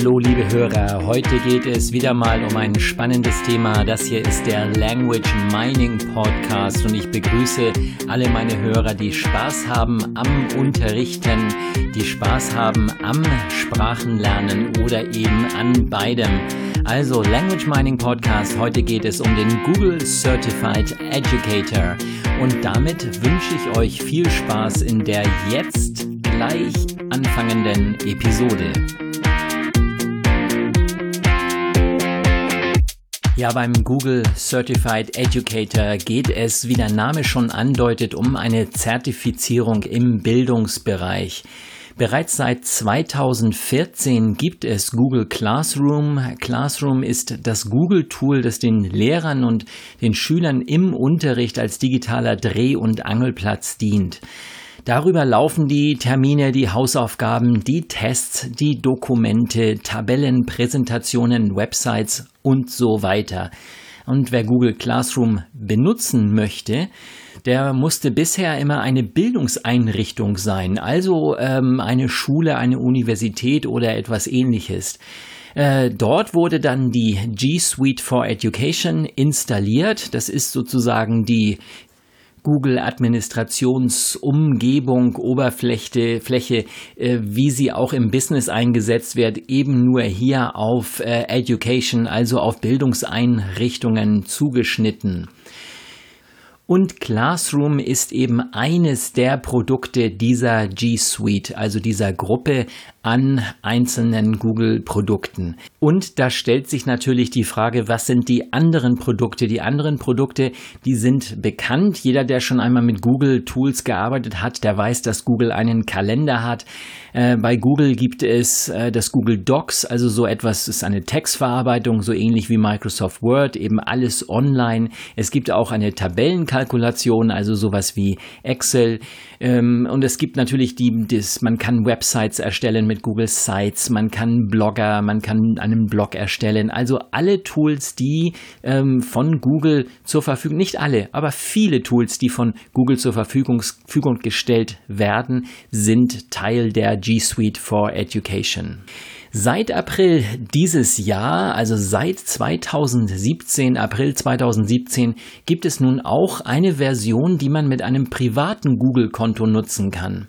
Hallo liebe Hörer, heute geht es wieder mal um ein spannendes Thema. Das hier ist der Language Mining Podcast und ich begrüße alle meine Hörer, die Spaß haben am Unterrichten, die Spaß haben am Sprachenlernen oder eben an beidem. Also Language Mining Podcast, heute geht es um den Google Certified Educator und damit wünsche ich euch viel Spaß in der jetzt gleich anfangenden Episode. Ja, beim Google Certified Educator geht es, wie der Name schon andeutet, um eine Zertifizierung im Bildungsbereich. Bereits seit 2014 gibt es Google Classroom. Classroom ist das Google-Tool, das den Lehrern und den Schülern im Unterricht als digitaler Dreh- und Angelplatz dient. Darüber laufen die Termine, die Hausaufgaben, die Tests, die Dokumente, Tabellen, Präsentationen, Websites und so weiter. Und wer Google Classroom benutzen möchte, der musste bisher immer eine Bildungseinrichtung sein, also ähm, eine Schule, eine Universität oder etwas ähnliches. Äh, dort wurde dann die G Suite for Education installiert. Das ist sozusagen die Google Administrationsumgebung, Oberfläche, Fläche, äh, wie sie auch im Business eingesetzt wird, eben nur hier auf äh, Education, also auf Bildungseinrichtungen zugeschnitten. Und Classroom ist eben eines der Produkte dieser G Suite, also dieser Gruppe an einzelnen Google-Produkten. Und da stellt sich natürlich die Frage, was sind die anderen Produkte? Die anderen Produkte, die sind bekannt. Jeder, der schon einmal mit Google-Tools gearbeitet hat, der weiß, dass Google einen Kalender hat. Äh, bei Google gibt es äh, das Google Docs, also so etwas ist eine Textverarbeitung, so ähnlich wie Microsoft Word, eben alles online. Es gibt auch eine Tabellenkalkulation, also sowas wie Excel. Ähm, und es gibt natürlich die, das, man kann Websites erstellen mit Google Sites, man kann Blogger, man kann einen Blog erstellen. Also alle Tools, die ähm, von Google zur Verfügung, nicht alle, aber viele Tools, die von Google zur Verfügung gestellt werden, sind Teil der G Suite for Education. Seit April dieses Jahr, also seit 2017, April 2017, gibt es nun auch eine Version, die man mit einem privaten Google-Konto nutzen kann.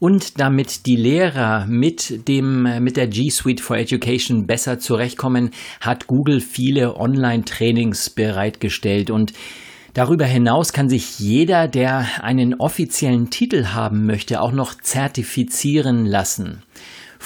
Und damit die Lehrer mit dem, mit der G Suite for Education besser zurechtkommen, hat Google viele Online-Trainings bereitgestellt und Darüber hinaus kann sich jeder, der einen offiziellen Titel haben möchte, auch noch zertifizieren lassen.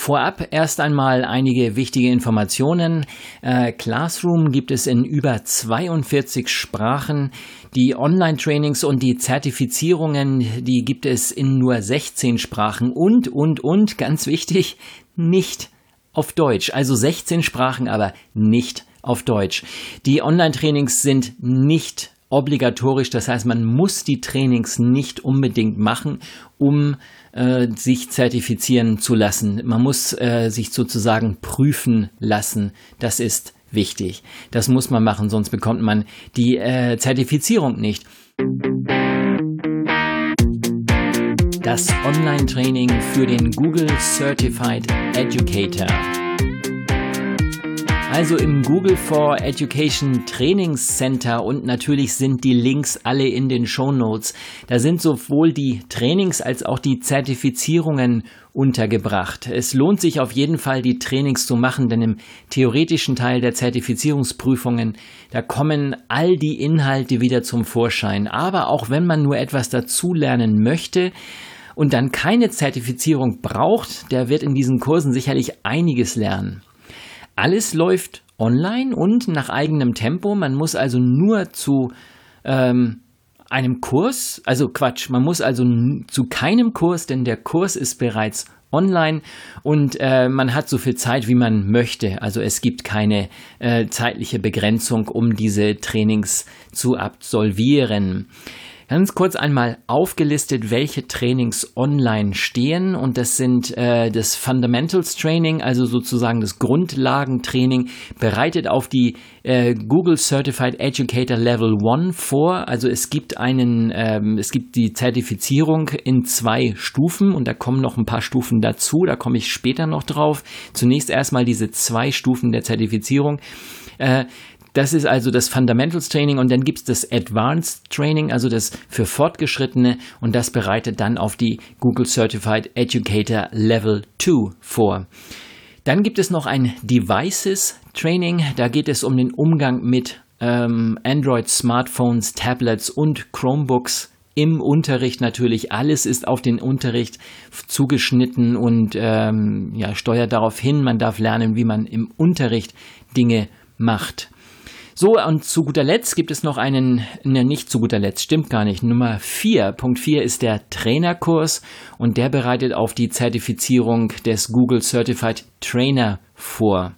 Vorab erst einmal einige wichtige Informationen. Äh, Classroom gibt es in über 42 Sprachen. Die Online-Trainings und die Zertifizierungen, die gibt es in nur 16 Sprachen und, und, und, ganz wichtig, nicht auf Deutsch. Also 16 Sprachen, aber nicht auf Deutsch. Die Online-Trainings sind nicht obligatorisch. Das heißt, man muss die Trainings nicht unbedingt machen, um äh, sich zertifizieren zu lassen. Man muss äh, sich sozusagen prüfen lassen. Das ist wichtig. Das muss man machen, sonst bekommt man die äh, Zertifizierung nicht. Das Online-Training für den Google Certified Educator. Also im Google for Education Trainings Center und natürlich sind die Links alle in den Show Notes. Da sind sowohl die Trainings als auch die Zertifizierungen untergebracht. Es lohnt sich auf jeden Fall, die Trainings zu machen, denn im theoretischen Teil der Zertifizierungsprüfungen, da kommen all die Inhalte wieder zum Vorschein. Aber auch wenn man nur etwas dazulernen möchte, und dann keine Zertifizierung braucht, der wird in diesen Kursen sicherlich einiges lernen. Alles läuft online und nach eigenem Tempo. Man muss also nur zu ähm, einem Kurs, also Quatsch, man muss also zu keinem Kurs, denn der Kurs ist bereits online und äh, man hat so viel Zeit, wie man möchte. Also es gibt keine äh, zeitliche Begrenzung, um diese Trainings zu absolvieren. Ganz kurz einmal aufgelistet, welche Trainings online stehen und das sind äh, das Fundamentals Training, also sozusagen das Grundlagentraining, bereitet auf die äh, Google Certified Educator Level 1 vor. Also es gibt einen, ähm, es gibt die Zertifizierung in zwei Stufen und da kommen noch ein paar Stufen dazu, da komme ich später noch drauf. Zunächst erstmal diese zwei Stufen der Zertifizierung. Äh, das ist also das Fundamentals Training und dann gibt es das Advanced Training, also das für Fortgeschrittene und das bereitet dann auf die Google Certified Educator Level 2 vor. Dann gibt es noch ein Devices Training, da geht es um den Umgang mit ähm, Android Smartphones, Tablets und Chromebooks im Unterricht natürlich. Alles ist auf den Unterricht zugeschnitten und ähm, ja, steuert darauf hin. Man darf lernen, wie man im Unterricht Dinge macht. So, und zu guter Letzt gibt es noch einen, ne, nicht zu guter Letzt, stimmt gar nicht. Nummer 4, Punkt 4 ist der Trainerkurs und der bereitet auf die Zertifizierung des Google Certified Trainer vor.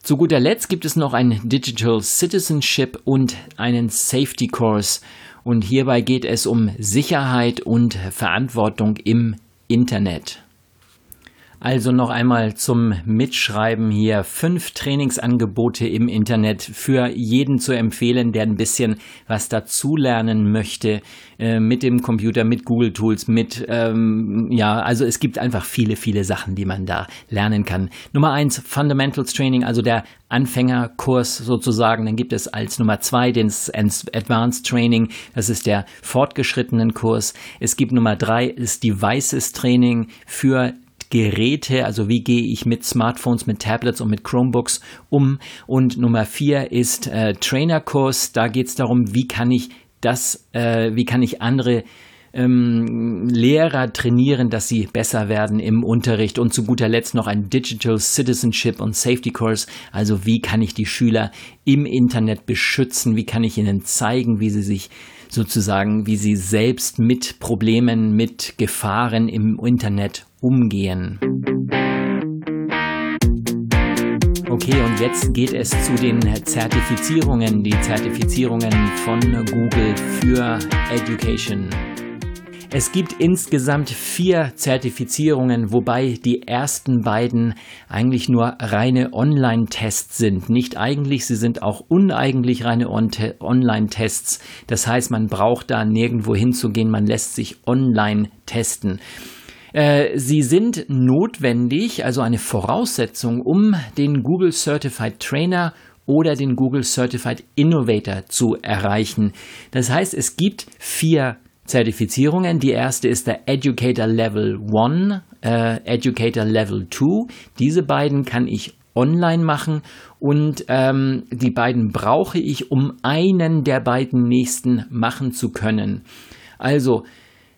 Zu guter Letzt gibt es noch ein Digital Citizenship und einen Safety Course und hierbei geht es um Sicherheit und Verantwortung im Internet. Also noch einmal zum Mitschreiben hier. Fünf Trainingsangebote im Internet für jeden zu empfehlen, der ein bisschen was dazulernen möchte äh, mit dem Computer, mit Google Tools, mit, ähm, ja, also es gibt einfach viele, viele Sachen, die man da lernen kann. Nummer eins, Fundamentals Training, also der Anfängerkurs sozusagen. Dann gibt es als Nummer zwei den Advanced Training. Das ist der fortgeschrittenen Kurs. Es gibt Nummer drei das Devices Training für Geräte, also wie gehe ich mit Smartphones, mit Tablets und mit Chromebooks um. Und Nummer vier ist äh, Trainerkurs. Da geht es darum, wie kann ich das, äh, wie kann ich andere ähm, Lehrer trainieren, dass sie besser werden im Unterricht und zu guter Letzt noch ein Digital Citizenship und Safety Course. Also wie kann ich die Schüler im Internet beschützen? Wie kann ich ihnen zeigen, wie sie sich sozusagen, wie sie selbst mit Problemen, mit Gefahren im Internet umgehen. Okay, und jetzt geht es zu den Zertifizierungen, die Zertifizierungen von Google für Education. Es gibt insgesamt vier Zertifizierungen, wobei die ersten beiden eigentlich nur reine Online-Tests sind. Nicht eigentlich, sie sind auch uneigentlich reine Online-Tests. Das heißt, man braucht da nirgendwo hinzugehen, man lässt sich online testen. Äh, sie sind notwendig, also eine Voraussetzung, um den Google Certified Trainer oder den Google Certified Innovator zu erreichen. Das heißt, es gibt vier Zertifizierungen. Die erste ist der Educator Level 1, äh, Educator Level 2. Diese beiden kann ich online machen und ähm, die beiden brauche ich, um einen der beiden nächsten machen zu können. Also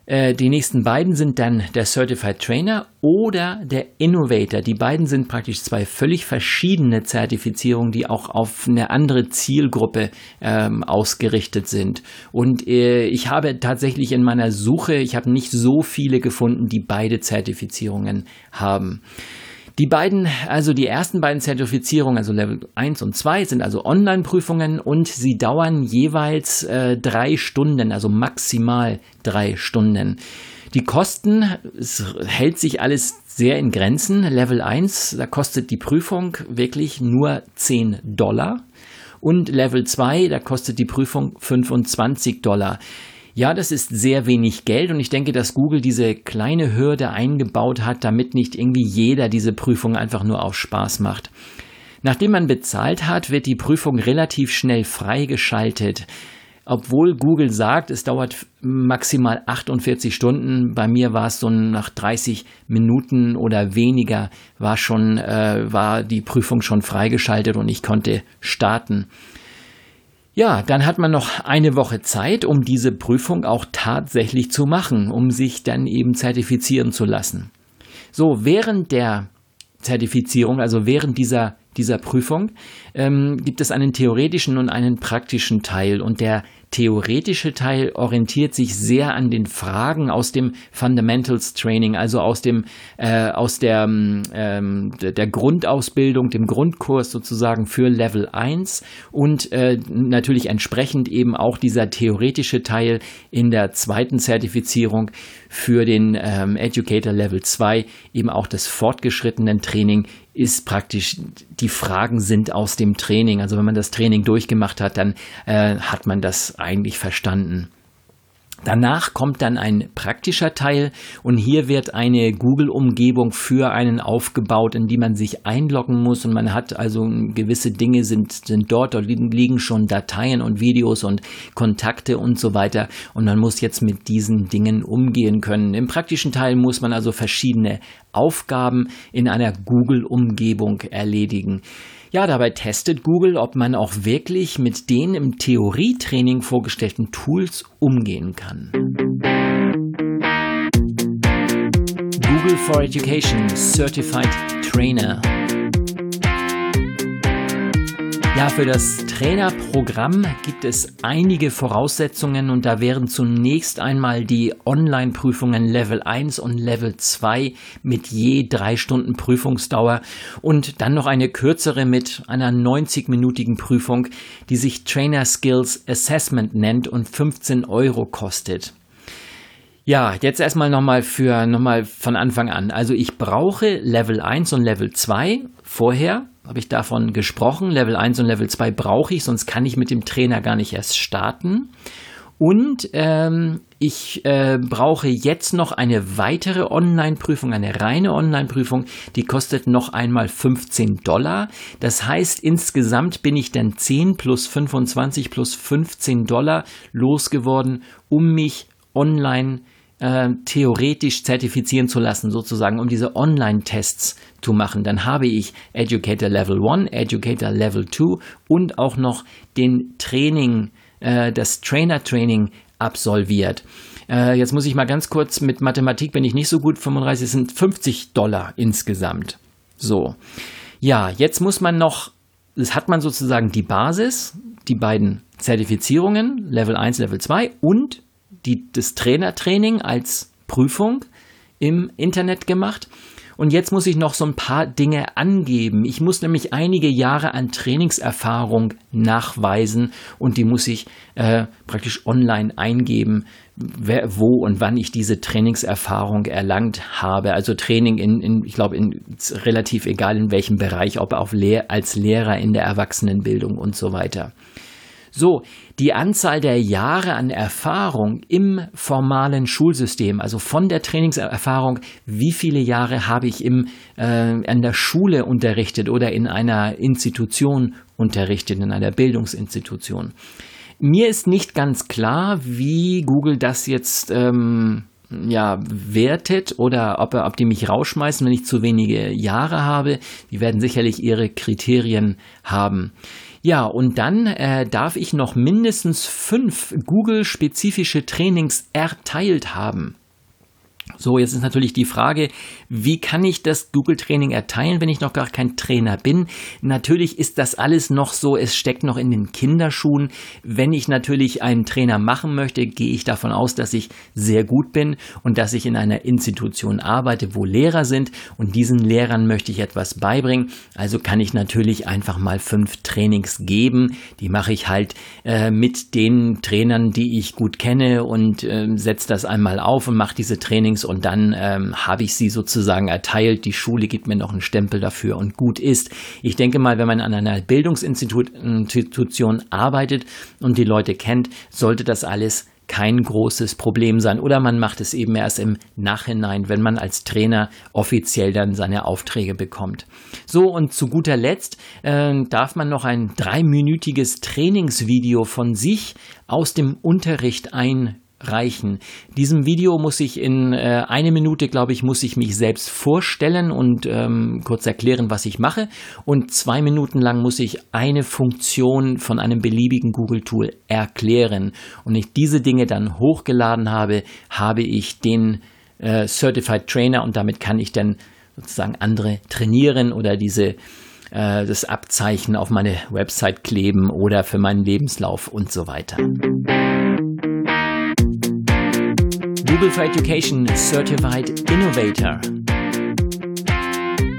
äh, die nächsten beiden sind dann der Certified Trainer oder der Innovator. Die beiden sind praktisch zwei völlig verschiedene Zertifizierungen, die auch auf eine andere Zielgruppe ähm, ausgerichtet sind. Und äh, ich habe tatsächlich in meiner Suche, ich habe nicht so viele gefunden, die beide Zertifizierungen haben. Die beiden, also die ersten beiden Zertifizierungen, also Level 1 und 2, sind also Online-Prüfungen und sie dauern jeweils äh, drei Stunden, also maximal drei Stunden. Die Kosten, es hält sich alles sehr in Grenzen. Level 1, da kostet die Prüfung wirklich nur 10 Dollar. Und Level 2, da kostet die Prüfung 25 Dollar. Ja, das ist sehr wenig Geld und ich denke, dass Google diese kleine Hürde eingebaut hat, damit nicht irgendwie jeder diese Prüfung einfach nur auf Spaß macht. Nachdem man bezahlt hat, wird die Prüfung relativ schnell freigeschaltet. Obwohl Google sagt, es dauert maximal 48 Stunden, bei mir war es so nach 30 Minuten oder weniger war schon äh, war die Prüfung schon freigeschaltet und ich konnte starten. Ja, dann hat man noch eine Woche Zeit, um diese Prüfung auch tatsächlich zu machen, um sich dann eben zertifizieren zu lassen. So, während der Zertifizierung, also während dieser, dieser Prüfung, ähm, gibt es einen theoretischen und einen praktischen Teil. Und der theoretische Teil orientiert sich sehr an den Fragen aus dem Fundamentals Training, also aus dem äh, aus der ähm, der Grundausbildung, dem Grundkurs sozusagen für Level 1 und äh, natürlich entsprechend eben auch dieser theoretische Teil in der zweiten Zertifizierung für den ähm, Educator Level 2 eben auch das fortgeschrittenen Training ist praktisch, die Fragen sind aus dem Training. Also wenn man das Training durchgemacht hat, dann äh, hat man das eigentlich verstanden. Danach kommt dann ein praktischer Teil und hier wird eine Google-Umgebung für einen aufgebaut, in die man sich einloggen muss und man hat also gewisse Dinge sind, sind dort, dort liegen schon Dateien und Videos und Kontakte und so weiter und man muss jetzt mit diesen Dingen umgehen können. Im praktischen Teil muss man also verschiedene Aufgaben in einer Google-Umgebung erledigen. Ja, dabei testet Google, ob man auch wirklich mit den im Theorietraining vorgestellten Tools umgehen kann. Google for Education Certified Trainer ja, für das Trainerprogramm gibt es einige Voraussetzungen und da wären zunächst einmal die Online-Prüfungen Level 1 und Level 2 mit je drei Stunden Prüfungsdauer und dann noch eine kürzere mit einer 90-minütigen Prüfung, die sich Trainer Skills Assessment nennt und 15 Euro kostet. Ja, jetzt erstmal nochmal für nochmal von Anfang an. Also ich brauche Level 1 und Level 2 vorher habe ich davon gesprochen. Level 1 und Level 2 brauche ich, sonst kann ich mit dem Trainer gar nicht erst starten. Und ähm, ich äh, brauche jetzt noch eine weitere Online-Prüfung, eine reine Online-Prüfung, die kostet noch einmal 15 Dollar. Das heißt, insgesamt bin ich dann 10 plus 25 plus 15 Dollar losgeworden, um mich online zu äh, theoretisch zertifizieren zu lassen, sozusagen, um diese Online-Tests zu machen. Dann habe ich Educator Level 1, Educator Level 2 und auch noch den Training, äh, das Trainer-Training absolviert. Äh, jetzt muss ich mal ganz kurz, mit Mathematik bin ich nicht so gut, 35 sind 50 Dollar insgesamt. So. Ja, jetzt muss man noch, das hat man sozusagen die Basis, die beiden Zertifizierungen, Level 1, Level 2 und die, das Trainertraining als Prüfung im Internet gemacht. Und jetzt muss ich noch so ein paar Dinge angeben. Ich muss nämlich einige Jahre an Trainingserfahrung nachweisen und die muss ich äh, praktisch online eingeben, wer, wo und wann ich diese Trainingserfahrung erlangt habe. Also Training in, in ich glaube, in, relativ egal in welchem Bereich, ob auf Lehr als Lehrer in der Erwachsenenbildung und so weiter. So, die Anzahl der Jahre an Erfahrung im formalen Schulsystem, also von der Trainingserfahrung, wie viele Jahre habe ich im, äh, an der Schule unterrichtet oder in einer Institution unterrichtet, in einer Bildungsinstitution. Mir ist nicht ganz klar, wie Google das jetzt ähm, ja, wertet oder ob, ob die mich rausschmeißen, wenn ich zu wenige Jahre habe. Die werden sicherlich ihre Kriterien haben. Ja, und dann äh, darf ich noch mindestens fünf Google-spezifische Trainings erteilt haben. So, jetzt ist natürlich die Frage, wie kann ich das Google-Training erteilen, wenn ich noch gar kein Trainer bin? Natürlich ist das alles noch so, es steckt noch in den Kinderschuhen. Wenn ich natürlich einen Trainer machen möchte, gehe ich davon aus, dass ich sehr gut bin und dass ich in einer Institution arbeite, wo Lehrer sind und diesen Lehrern möchte ich etwas beibringen. Also kann ich natürlich einfach mal fünf Trainings geben. Die mache ich halt äh, mit den Trainern, die ich gut kenne und äh, setze das einmal auf und mache diese Trainings und dann ähm, habe ich sie sozusagen erteilt. Die Schule gibt mir noch einen Stempel dafür und gut ist. Ich denke mal, wenn man an einer Bildungsinstitution arbeitet und die Leute kennt, sollte das alles kein großes Problem sein. Oder man macht es eben erst im Nachhinein, wenn man als Trainer offiziell dann seine Aufträge bekommt. So, und zu guter Letzt äh, darf man noch ein dreiminütiges Trainingsvideo von sich aus dem Unterricht ein reichen. Diesem Video muss ich in äh, eine Minute, glaube ich, muss ich mich selbst vorstellen und ähm, kurz erklären, was ich mache. Und zwei Minuten lang muss ich eine Funktion von einem beliebigen Google-Tool erklären. Und ich diese Dinge dann hochgeladen habe, habe ich den äh, Certified Trainer und damit kann ich dann sozusagen andere trainieren oder diese äh, das Abzeichen auf meine Website kleben oder für meinen Lebenslauf und so weiter. Google for Education Certified Innovator.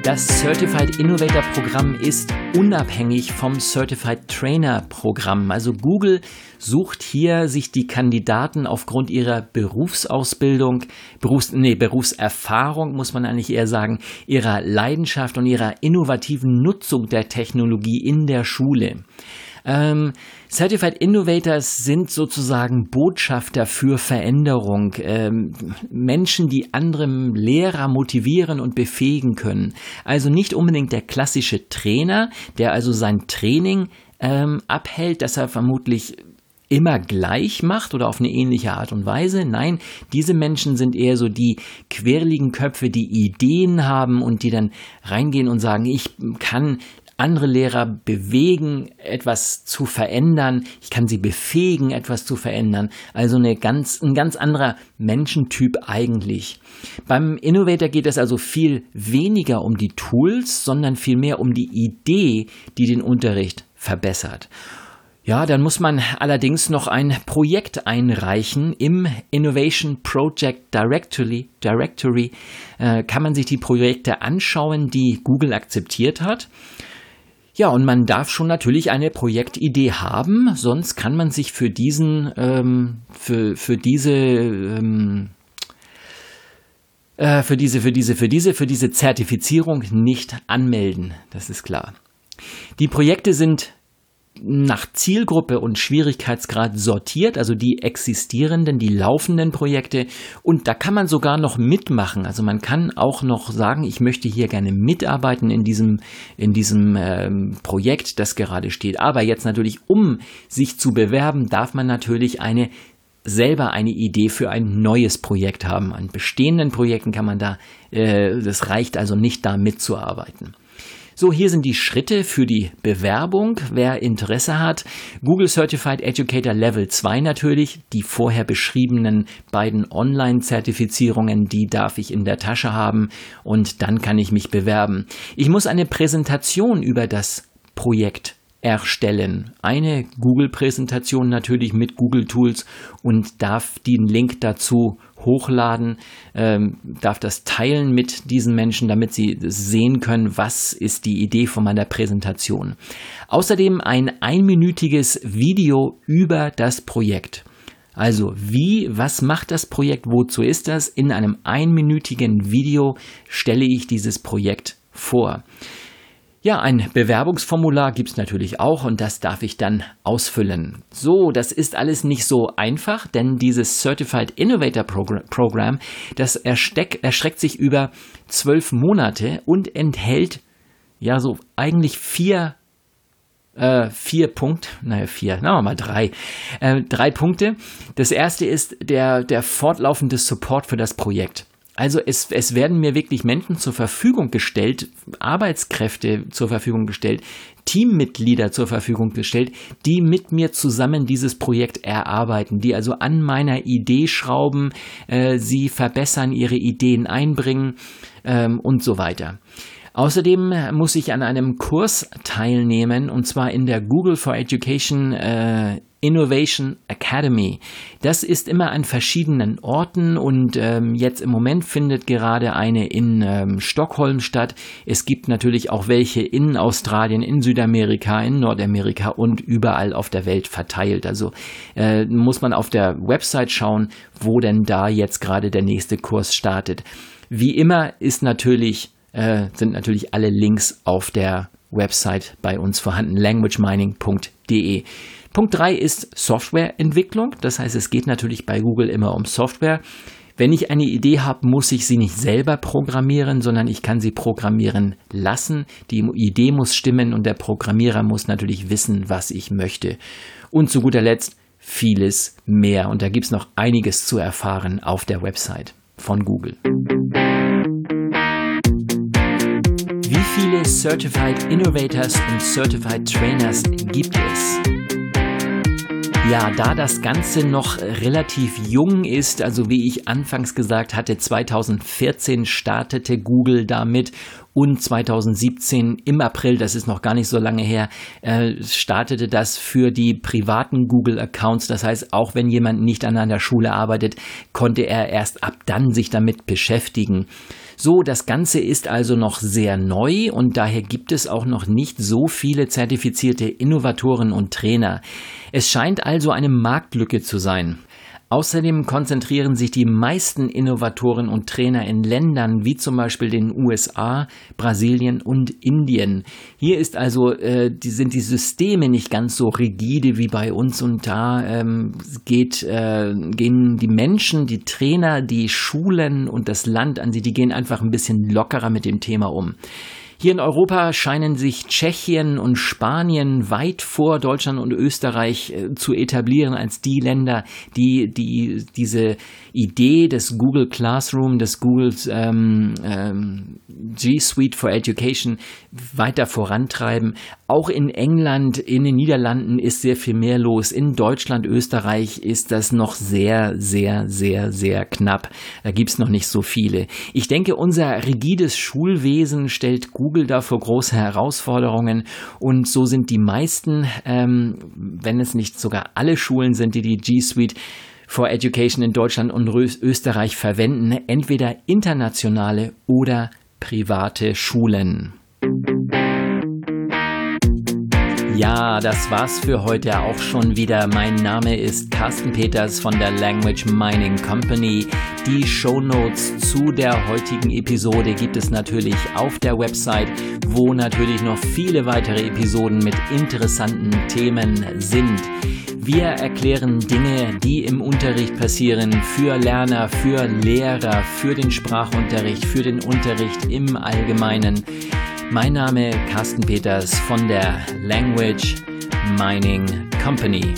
Das Certified Innovator Programm ist unabhängig vom Certified Trainer Programm. Also Google sucht hier sich die Kandidaten aufgrund ihrer Berufsausbildung, Berufs, nee, Berufserfahrung muss man eigentlich eher sagen, ihrer Leidenschaft und ihrer innovativen Nutzung der Technologie in der Schule. Ähm, Certified Innovators sind sozusagen Botschafter für Veränderung, ähm, Menschen, die andere Lehrer motivieren und befähigen können. Also nicht unbedingt der klassische Trainer, der also sein Training ähm, abhält, dass er vermutlich immer gleich macht oder auf eine ähnliche Art und Weise. Nein, diese Menschen sind eher so die quirligen Köpfe, die Ideen haben und die dann reingehen und sagen, ich kann andere Lehrer bewegen, etwas zu verändern. Ich kann sie befähigen, etwas zu verändern. Also eine ganz, ein ganz anderer Menschentyp eigentlich. Beim Innovator geht es also viel weniger um die Tools, sondern vielmehr um die Idee, die den Unterricht verbessert. Ja, dann muss man allerdings noch ein Projekt einreichen. Im Innovation Project Directory, Directory äh, kann man sich die Projekte anschauen, die Google akzeptiert hat. Ja, und man darf schon natürlich eine Projektidee haben, sonst kann man sich für diesen, ähm, für, für diese, ähm, äh, für diese, für diese, für diese, für diese Zertifizierung nicht anmelden. Das ist klar. Die Projekte sind nach Zielgruppe und Schwierigkeitsgrad sortiert, also die existierenden, die laufenden Projekte. Und da kann man sogar noch mitmachen. Also man kann auch noch sagen, ich möchte hier gerne mitarbeiten in diesem, in diesem ähm, Projekt, das gerade steht. Aber jetzt natürlich, um sich zu bewerben, darf man natürlich eine selber eine Idee für ein neues Projekt haben. An bestehenden Projekten kann man da, äh, das reicht also nicht da mitzuarbeiten. So, hier sind die Schritte für die Bewerbung. Wer Interesse hat, Google Certified Educator Level 2 natürlich. Die vorher beschriebenen beiden Online-Zertifizierungen, die darf ich in der Tasche haben und dann kann ich mich bewerben. Ich muss eine Präsentation über das Projekt erstellen. Eine Google-Präsentation natürlich mit Google Tools und darf den Link dazu hochladen, ähm, darf das teilen mit diesen Menschen, damit sie sehen können, was ist die Idee von meiner Präsentation. Außerdem ein einminütiges Video über das Projekt. Also wie, was macht das Projekt, wozu ist das? In einem einminütigen Video stelle ich dieses Projekt vor. Ja, ein Bewerbungsformular gibt's natürlich auch und das darf ich dann ausfüllen. So, das ist alles nicht so einfach, denn dieses Certified Innovator Program, das ersteck, erstreckt sich über zwölf Monate und enthält ja so eigentlich vier äh, vier Punkte, naja, vier, na mal drei, äh, drei Punkte. Das erste ist der, der fortlaufende Support für das Projekt. Also es, es werden mir wirklich Menschen zur Verfügung gestellt, Arbeitskräfte zur Verfügung gestellt, Teammitglieder zur Verfügung gestellt, die mit mir zusammen dieses Projekt erarbeiten, die also an meiner Idee schrauben, äh, sie verbessern, ihre Ideen einbringen ähm, und so weiter. Außerdem muss ich an einem Kurs teilnehmen, und zwar in der Google for Education äh, Innovation Academy. Das ist immer an verschiedenen Orten und ähm, jetzt im Moment findet gerade eine in ähm, Stockholm statt. Es gibt natürlich auch welche in Australien, in Südamerika, in Nordamerika und überall auf der Welt verteilt. Also äh, muss man auf der Website schauen, wo denn da jetzt gerade der nächste Kurs startet. Wie immer ist natürlich, äh, sind natürlich alle Links auf der Website bei uns vorhanden, languagemining.de. Punkt 3 ist Softwareentwicklung. Das heißt, es geht natürlich bei Google immer um Software. Wenn ich eine Idee habe, muss ich sie nicht selber programmieren, sondern ich kann sie programmieren lassen. Die Idee muss stimmen und der Programmierer muss natürlich wissen, was ich möchte. Und zu guter Letzt vieles mehr. Und da gibt es noch einiges zu erfahren auf der Website von Google. Wie viele Certified Innovators und Certified Trainers gibt es? Ja, da das Ganze noch relativ jung ist, also wie ich anfangs gesagt hatte, 2014 startete Google damit und 2017 im April, das ist noch gar nicht so lange her, äh, startete das für die privaten Google-Accounts. Das heißt, auch wenn jemand nicht an einer Schule arbeitet, konnte er erst ab dann sich damit beschäftigen. So, das Ganze ist also noch sehr neu und daher gibt es auch noch nicht so viele zertifizierte Innovatoren und Trainer. Es scheint also eine Marktlücke zu sein. Außerdem konzentrieren sich die meisten Innovatoren und Trainer in Ländern wie zum Beispiel den USA, Brasilien und Indien. Hier ist also äh, die, sind die Systeme nicht ganz so rigide wie bei uns und da ähm, geht, äh, gehen die Menschen, die Trainer, die Schulen und das Land an sie, die gehen einfach ein bisschen lockerer mit dem Thema um. Hier in Europa scheinen sich Tschechien und Spanien weit vor Deutschland und Österreich äh, zu etablieren als die Länder, die, die diese Idee des Google Classroom, des Google ähm, ähm, G Suite for Education weiter vorantreiben. Auch in England, in den Niederlanden ist sehr viel mehr los. In Deutschland, Österreich ist das noch sehr, sehr, sehr, sehr knapp. Da gibt's noch nicht so viele. Ich denke, unser rigides Schulwesen stellt Google da vor große Herausforderungen und so sind die meisten, ähm, wenn es nicht sogar alle Schulen sind, die die G Suite for Education in Deutschland und Österreich verwenden, entweder internationale oder private Schulen. Ja, das war's für heute auch schon wieder. Mein Name ist Carsten Peters von der Language Mining Company. Die Show Notes zu der heutigen Episode gibt es natürlich auf der Website, wo natürlich noch viele weitere Episoden mit interessanten Themen sind. Wir erklären Dinge, die im Unterricht passieren, für Lerner, für Lehrer, für den Sprachunterricht, für den Unterricht im Allgemeinen. Mein Name Carsten Peters von der Language Mining Company.